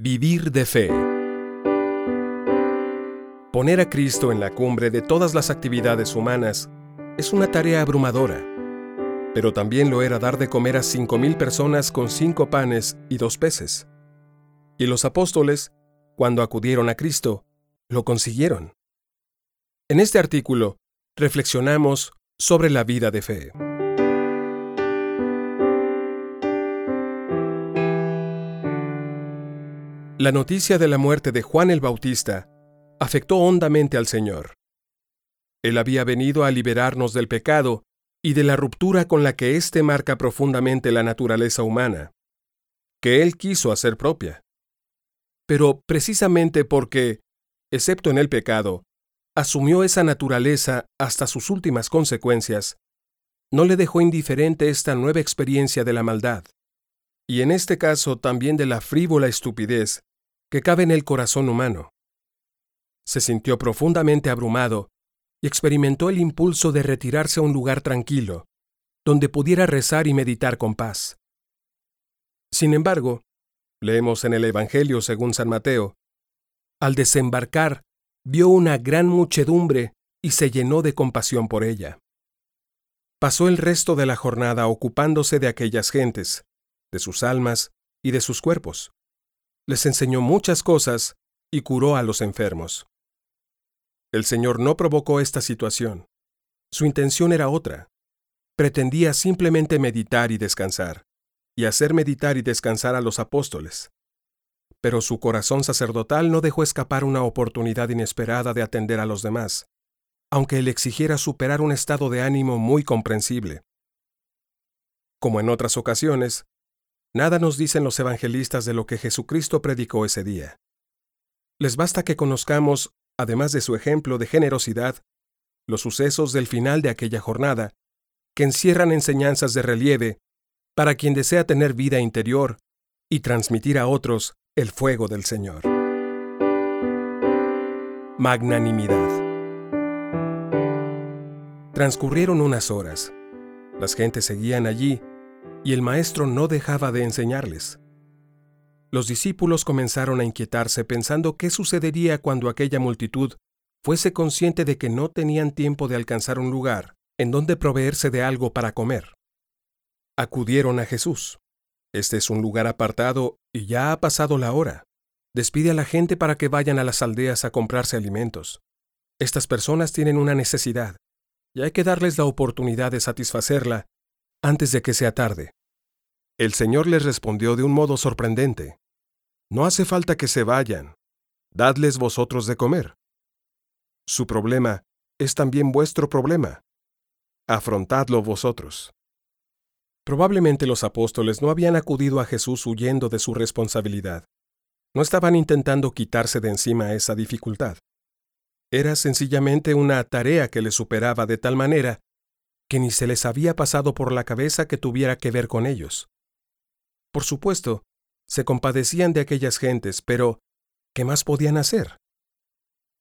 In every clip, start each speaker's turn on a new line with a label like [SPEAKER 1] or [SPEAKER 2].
[SPEAKER 1] Vivir de fe. Poner a Cristo en la cumbre de todas las actividades humanas es una tarea abrumadora, pero también lo era dar de comer a cinco mil personas con cinco panes y dos peces. Y los apóstoles, cuando acudieron a Cristo, lo consiguieron. En este artículo, reflexionamos sobre la vida de fe. La noticia de la muerte de Juan el Bautista afectó hondamente al Señor. Él había venido a liberarnos del pecado y de la ruptura con la que éste marca profundamente la naturaleza humana, que Él quiso hacer propia. Pero precisamente porque, excepto en el pecado, asumió esa naturaleza hasta sus últimas consecuencias, no le dejó indiferente esta nueva experiencia de la maldad, y en este caso también de la frívola estupidez que cabe en el corazón humano. Se sintió profundamente abrumado y experimentó el impulso de retirarse a un lugar tranquilo, donde pudiera rezar y meditar con paz. Sin embargo, leemos en el Evangelio según San Mateo, al desembarcar, vio una gran muchedumbre y se llenó de compasión por ella. Pasó el resto de la jornada ocupándose de aquellas gentes, de sus almas y de sus cuerpos les enseñó muchas cosas y curó a los enfermos. El Señor no provocó esta situación. Su intención era otra. Pretendía simplemente meditar y descansar, y hacer meditar y descansar a los apóstoles. Pero su corazón sacerdotal no dejó escapar una oportunidad inesperada de atender a los demás, aunque le exigiera superar un estado de ánimo muy comprensible. Como en otras ocasiones, Nada nos dicen los evangelistas de lo que Jesucristo predicó ese día. Les basta que conozcamos, además de su ejemplo de generosidad, los sucesos del final de aquella jornada, que encierran enseñanzas de relieve para quien desea tener vida interior y transmitir a otros el fuego del Señor. Magnanimidad. Transcurrieron unas horas. Las gentes seguían allí y el maestro no dejaba de enseñarles. Los discípulos comenzaron a inquietarse pensando qué sucedería cuando aquella multitud fuese consciente de que no tenían tiempo de alcanzar un lugar en donde proveerse de algo para comer. Acudieron a Jesús. Este es un lugar apartado y ya ha pasado la hora. Despide a la gente para que vayan a las aldeas a comprarse alimentos. Estas personas tienen una necesidad, y hay que darles la oportunidad de satisfacerla antes de que sea tarde. El Señor les respondió de un modo sorprendente. No hace falta que se vayan. Dadles vosotros de comer. Su problema es también vuestro problema. Afrontadlo vosotros. Probablemente los apóstoles no habían acudido a Jesús huyendo de su responsabilidad. No estaban intentando quitarse de encima esa dificultad. Era sencillamente una tarea que les superaba de tal manera que ni se les había pasado por la cabeza que tuviera que ver con ellos. Por supuesto, se compadecían de aquellas gentes, pero ¿qué más podían hacer?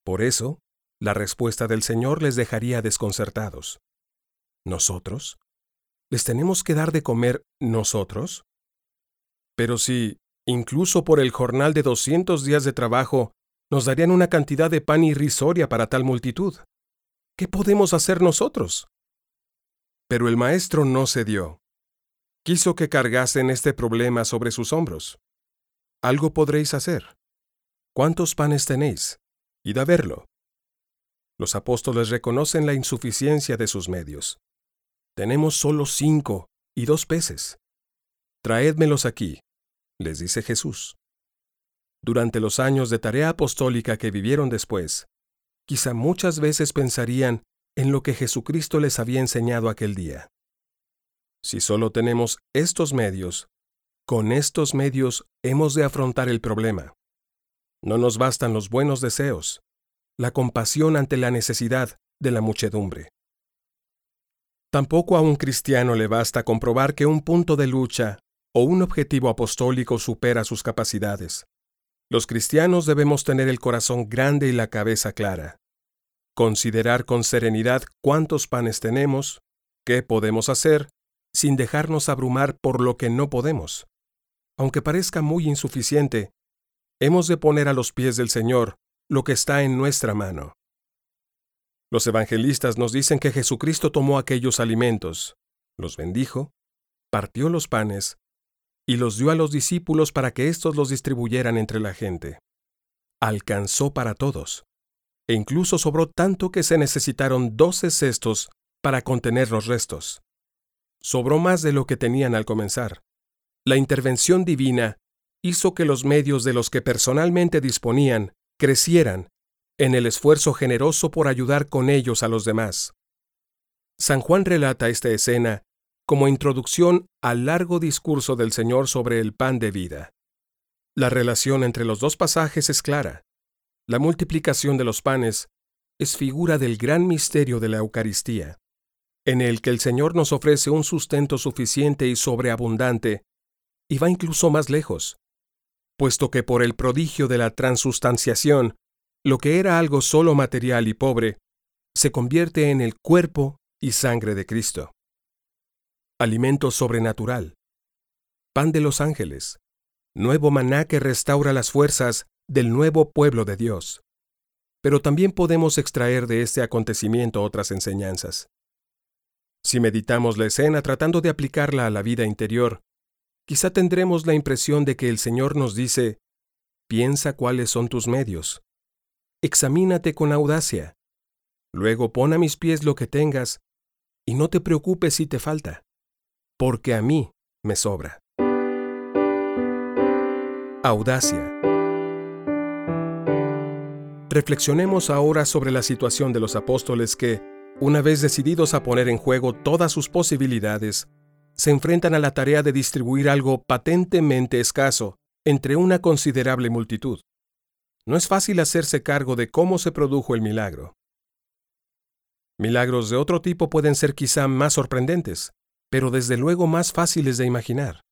[SPEAKER 1] Por eso, la respuesta del Señor les dejaría desconcertados. ¿Nosotros? ¿Les tenemos que dar de comer nosotros? Pero si, incluso por el jornal de doscientos días de trabajo, nos darían una cantidad de pan irrisoria para tal multitud, ¿qué podemos hacer nosotros? Pero el maestro no cedió. Quiso que cargasen este problema sobre sus hombros. Algo podréis hacer. ¿Cuántos panes tenéis? Id a verlo. Los apóstoles reconocen la insuficiencia de sus medios. Tenemos solo cinco y dos peces. Traédmelos aquí, les dice Jesús. Durante los años de tarea apostólica que vivieron después, quizá muchas veces pensarían en lo que Jesucristo les había enseñado aquel día. Si solo tenemos estos medios, con estos medios hemos de afrontar el problema. No nos bastan los buenos deseos, la compasión ante la necesidad de la muchedumbre. Tampoco a un cristiano le basta comprobar que un punto de lucha o un objetivo apostólico supera sus capacidades. Los cristianos debemos tener el corazón grande y la cabeza clara considerar con serenidad cuántos panes tenemos, qué podemos hacer, sin dejarnos abrumar por lo que no podemos. Aunque parezca muy insuficiente, hemos de poner a los pies del Señor lo que está en nuestra mano. Los evangelistas nos dicen que Jesucristo tomó aquellos alimentos, los bendijo, partió los panes y los dio a los discípulos para que éstos los distribuyeran entre la gente. Alcanzó para todos, e incluso sobró tanto que se necesitaron doce cestos para contener los restos. Sobró más de lo que tenían al comenzar. La intervención divina hizo que los medios de los que personalmente disponían crecieran en el esfuerzo generoso por ayudar con ellos a los demás. San Juan relata esta escena como introducción al largo discurso del Señor sobre el pan de vida. La relación entre los dos pasajes es clara. La multiplicación de los panes es figura del gran misterio de la Eucaristía, en el que el Señor nos ofrece un sustento suficiente y sobreabundante, y va incluso más lejos, puesto que por el prodigio de la transustanciación lo que era algo solo material y pobre, se convierte en el cuerpo y sangre de Cristo. Alimento sobrenatural. Pan de los ángeles. Nuevo maná que restaura las fuerzas del nuevo pueblo de Dios. Pero también podemos extraer de este acontecimiento otras enseñanzas. Si meditamos la escena tratando de aplicarla a la vida interior, quizá tendremos la impresión de que el Señor nos dice, piensa cuáles son tus medios, examínate con audacia. Luego pon a mis pies lo que tengas, y no te preocupes si te falta, porque a mí me sobra. Audacia. Reflexionemos ahora sobre la situación de los apóstoles que, una vez decididos a poner en juego todas sus posibilidades, se enfrentan a la tarea de distribuir algo patentemente escaso entre una considerable multitud no es fácil hacerse cargo de cómo se produjo el milagro. Milagros de otro tipo pueden ser quizá más sorprendentes, pero desde luego más fáciles de imaginar.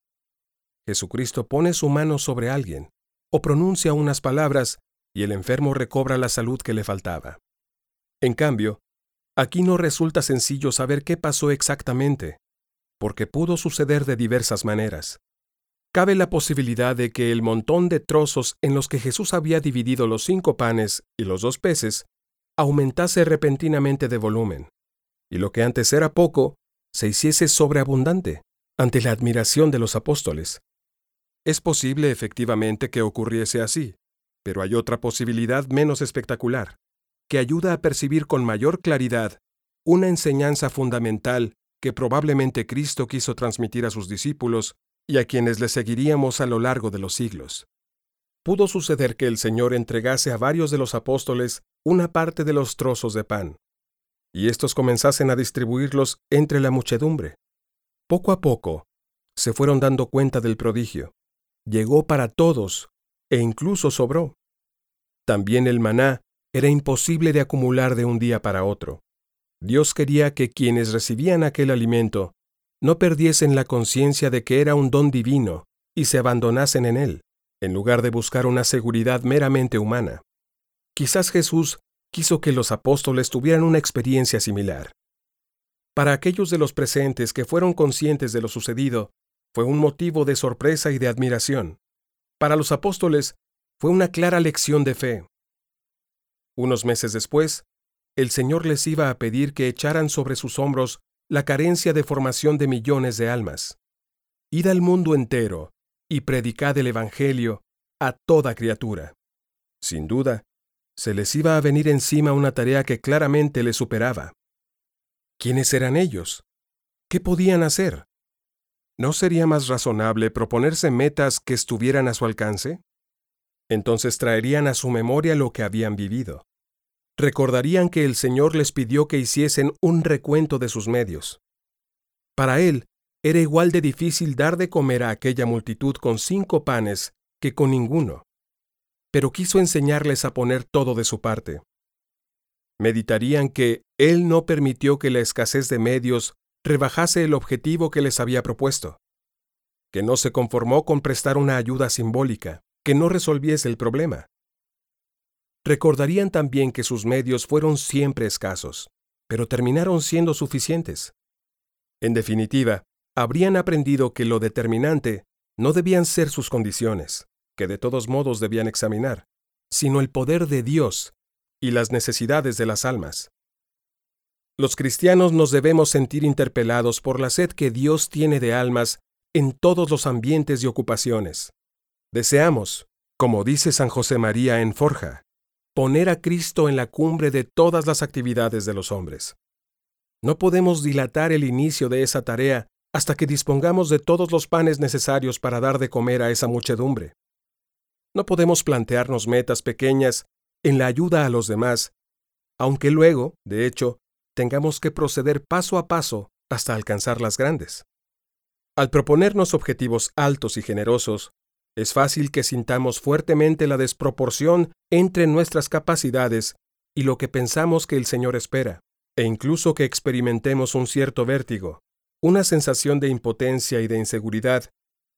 [SPEAKER 1] Jesucristo pone su mano sobre alguien, o pronuncia unas palabras, y el enfermo recobra la salud que le faltaba. En cambio, aquí no resulta sencillo saber qué pasó exactamente, porque pudo suceder de diversas maneras cabe la posibilidad de que el montón de trozos en los que Jesús había dividido los cinco panes y los dos peces aumentase repentinamente de volumen, y lo que antes era poco se hiciese sobreabundante ante la admiración de los apóstoles. Es posible efectivamente que ocurriese así, pero hay otra posibilidad menos espectacular, que ayuda a percibir con mayor claridad una enseñanza fundamental que probablemente Cristo quiso transmitir a sus discípulos y a quienes le seguiríamos a lo largo de los siglos. Pudo suceder que el Señor entregase a varios de los apóstoles una parte de los trozos de pan, y estos comenzasen a distribuirlos entre la muchedumbre. Poco a poco, se fueron dando cuenta del prodigio. Llegó para todos, e incluso sobró. También el maná era imposible de acumular de un día para otro. Dios quería que quienes recibían aquel alimento no perdiesen la conciencia de que era un don divino y se abandonasen en él, en lugar de buscar una seguridad meramente humana. Quizás Jesús quiso que los apóstoles tuvieran una experiencia similar. Para aquellos de los presentes que fueron conscientes de lo sucedido, fue un motivo de sorpresa y de admiración. Para los apóstoles, fue una clara lección de fe. Unos meses después, el Señor les iba a pedir que echaran sobre sus hombros la carencia de formación de millones de almas. Id al mundo entero y predicad el Evangelio a toda criatura. Sin duda, se les iba a venir encima una tarea que claramente les superaba. ¿Quiénes eran ellos? ¿Qué podían hacer? ¿No sería más razonable proponerse metas que estuvieran a su alcance? Entonces traerían a su memoria lo que habían vivido recordarían que el Señor les pidió que hiciesen un recuento de sus medios. Para él, era igual de difícil dar de comer a aquella multitud con cinco panes que con ninguno, pero quiso enseñarles a poner todo de su parte. Meditarían que Él no permitió que la escasez de medios rebajase el objetivo que les había propuesto, que no se conformó con prestar una ayuda simbólica, que no resolviese el problema, Recordarían también que sus medios fueron siempre escasos, pero terminaron siendo suficientes. En definitiva, habrían aprendido que lo determinante no debían ser sus condiciones, que de todos modos debían examinar, sino el poder de Dios y las necesidades de las almas. Los cristianos nos debemos sentir interpelados por la sed que Dios tiene de almas en todos los ambientes y ocupaciones. Deseamos, como dice San José María en Forja, poner a Cristo en la cumbre de todas las actividades de los hombres. No podemos dilatar el inicio de esa tarea hasta que dispongamos de todos los panes necesarios para dar de comer a esa muchedumbre. No podemos plantearnos metas pequeñas en la ayuda a los demás, aunque luego, de hecho, tengamos que proceder paso a paso hasta alcanzar las grandes. Al proponernos objetivos altos y generosos, es fácil que sintamos fuertemente la desproporción entre nuestras capacidades y lo que pensamos que el Señor espera, e incluso que experimentemos un cierto vértigo, una sensación de impotencia y de inseguridad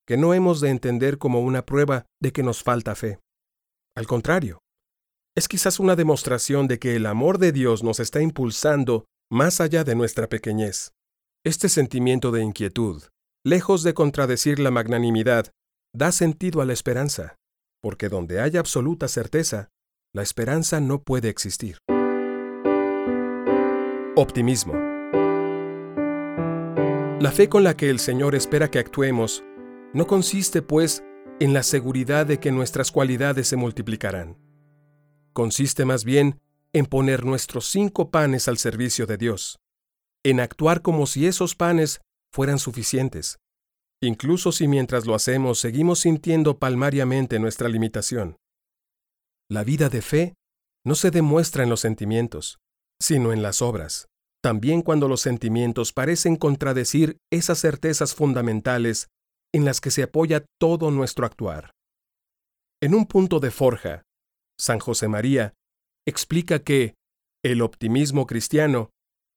[SPEAKER 1] que no hemos de entender como una prueba de que nos falta fe. Al contrario, es quizás una demostración de que el amor de Dios nos está impulsando más allá de nuestra pequeñez. Este sentimiento de inquietud, lejos de contradecir la magnanimidad, da sentido a la esperanza, porque donde hay absoluta certeza, la esperanza no puede existir. Optimismo. La fe con la que el Señor espera que actuemos no consiste, pues, en la seguridad de que nuestras cualidades se multiplicarán. Consiste más bien en poner nuestros cinco panes al servicio de Dios, en actuar como si esos panes fueran suficientes, incluso si mientras lo hacemos seguimos sintiendo palmariamente nuestra limitación. La vida de fe no se demuestra en los sentimientos, sino en las obras, también cuando los sentimientos parecen contradecir esas certezas fundamentales en las que se apoya todo nuestro actuar. En un punto de forja, San José María explica que el optimismo cristiano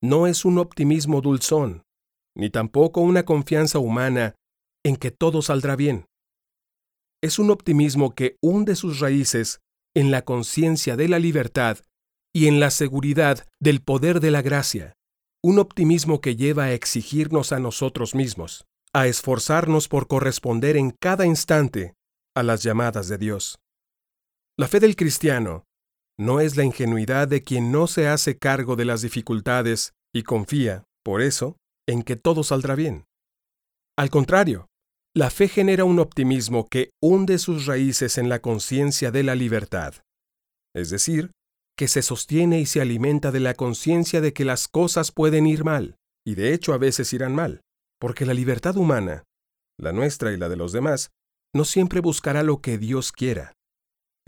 [SPEAKER 1] no es un optimismo dulzón, ni tampoco una confianza humana en que todo saldrá bien. Es un optimismo que hunde sus raíces en la conciencia de la libertad y en la seguridad del poder de la gracia, un optimismo que lleva a exigirnos a nosotros mismos, a esforzarnos por corresponder en cada instante a las llamadas de Dios. La fe del cristiano no es la ingenuidad de quien no se hace cargo de las dificultades y confía, por eso, en que todo saldrá bien. Al contrario, la fe genera un optimismo que hunde sus raíces en la conciencia de la libertad, es decir, que se sostiene y se alimenta de la conciencia de que las cosas pueden ir mal, y de hecho a veces irán mal, porque la libertad humana, la nuestra y la de los demás, no siempre buscará lo que Dios quiera.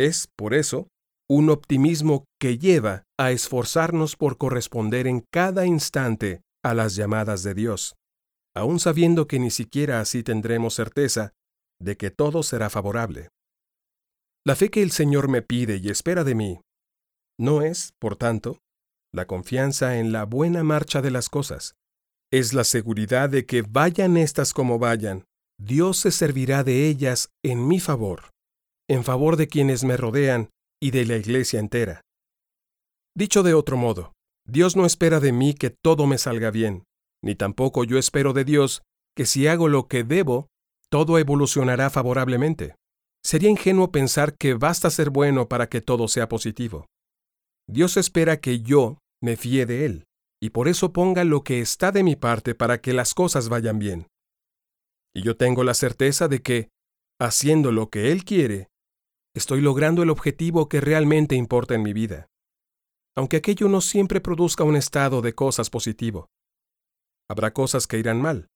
[SPEAKER 1] Es, por eso, un optimismo que lleva a esforzarnos por corresponder en cada instante a las llamadas de Dios, aun sabiendo que ni siquiera así tendremos certeza de que todo será favorable. La fe que el Señor me pide y espera de mí no es, por tanto, la confianza en la buena marcha de las cosas, es la seguridad de que vayan estas como vayan, Dios se servirá de ellas en mi favor, en favor de quienes me rodean y de la iglesia entera. Dicho de otro modo, Dios no espera de mí que todo me salga bien, ni tampoco yo espero de Dios que si hago lo que debo, todo evolucionará favorablemente. Sería ingenuo pensar que basta ser bueno para que todo sea positivo. Dios espera que yo me fíe de Él, y por eso ponga lo que está de mi parte para que las cosas vayan bien. Y yo tengo la certeza de que, haciendo lo que Él quiere, estoy logrando el objetivo que realmente importa en mi vida, aunque aquello no siempre produzca un estado de cosas positivo. Habrá cosas que irán mal,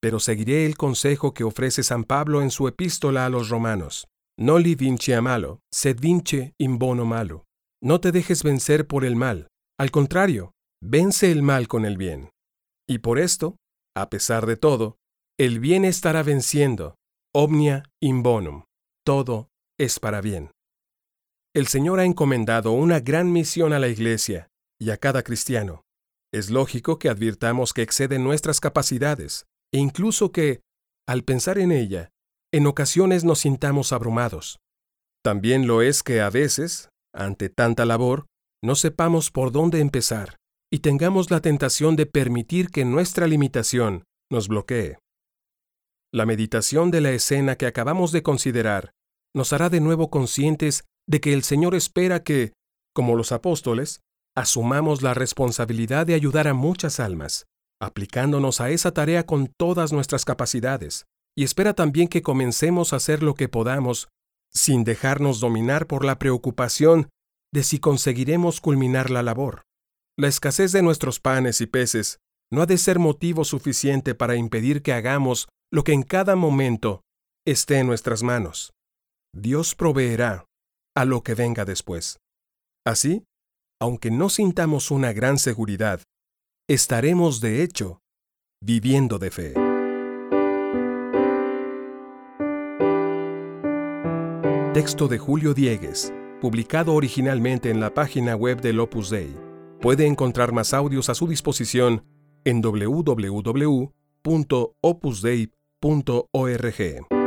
[SPEAKER 1] pero seguiré el consejo que ofrece San Pablo en su epístola a los romanos. No li vince a malo, sed vince in bono malo. No te dejes vencer por el mal, al contrario, vence el mal con el bien. Y por esto, a pesar de todo, el bien estará venciendo, omnia in bonum, todo es para bien. El Señor ha encomendado una gran misión a la Iglesia y a cada cristiano. Es lógico que advirtamos que excede nuestras capacidades e incluso que, al pensar en ella, en ocasiones nos sintamos abrumados. También lo es que a veces, ante tanta labor, no sepamos por dónde empezar y tengamos la tentación de permitir que nuestra limitación nos bloquee. La meditación de la escena que acabamos de considerar nos hará de nuevo conscientes de que el Señor espera que, como los apóstoles, asumamos la responsabilidad de ayudar a muchas almas, aplicándonos a esa tarea con todas nuestras capacidades, y espera también que comencemos a hacer lo que podamos, sin dejarnos dominar por la preocupación de si conseguiremos culminar la labor. La escasez de nuestros panes y peces no ha de ser motivo suficiente para impedir que hagamos lo que en cada momento esté en nuestras manos. Dios proveerá a lo que venga después. Así, aunque no sintamos una gran seguridad, estaremos de hecho viviendo de fe. Texto de Julio Diegues, publicado originalmente en la página web del Opus Dei. Puede encontrar más audios a su disposición en www.opusdei.org.